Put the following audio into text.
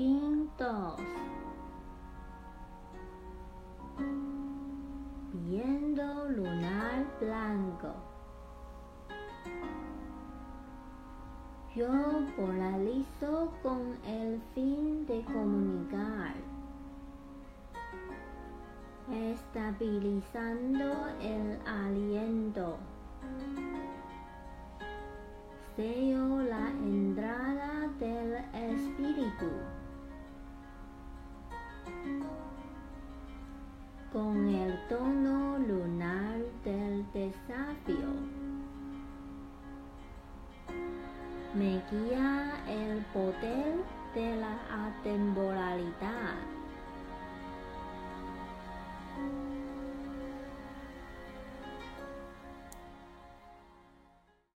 Quintos. Viendo lunar blanco. Yo polarizo con el fin de comunicar, estabilizando el aliento. Sello la entrada del espíritu. Con el tono lunar del desafío. Me guía el poder de la atemporalidad.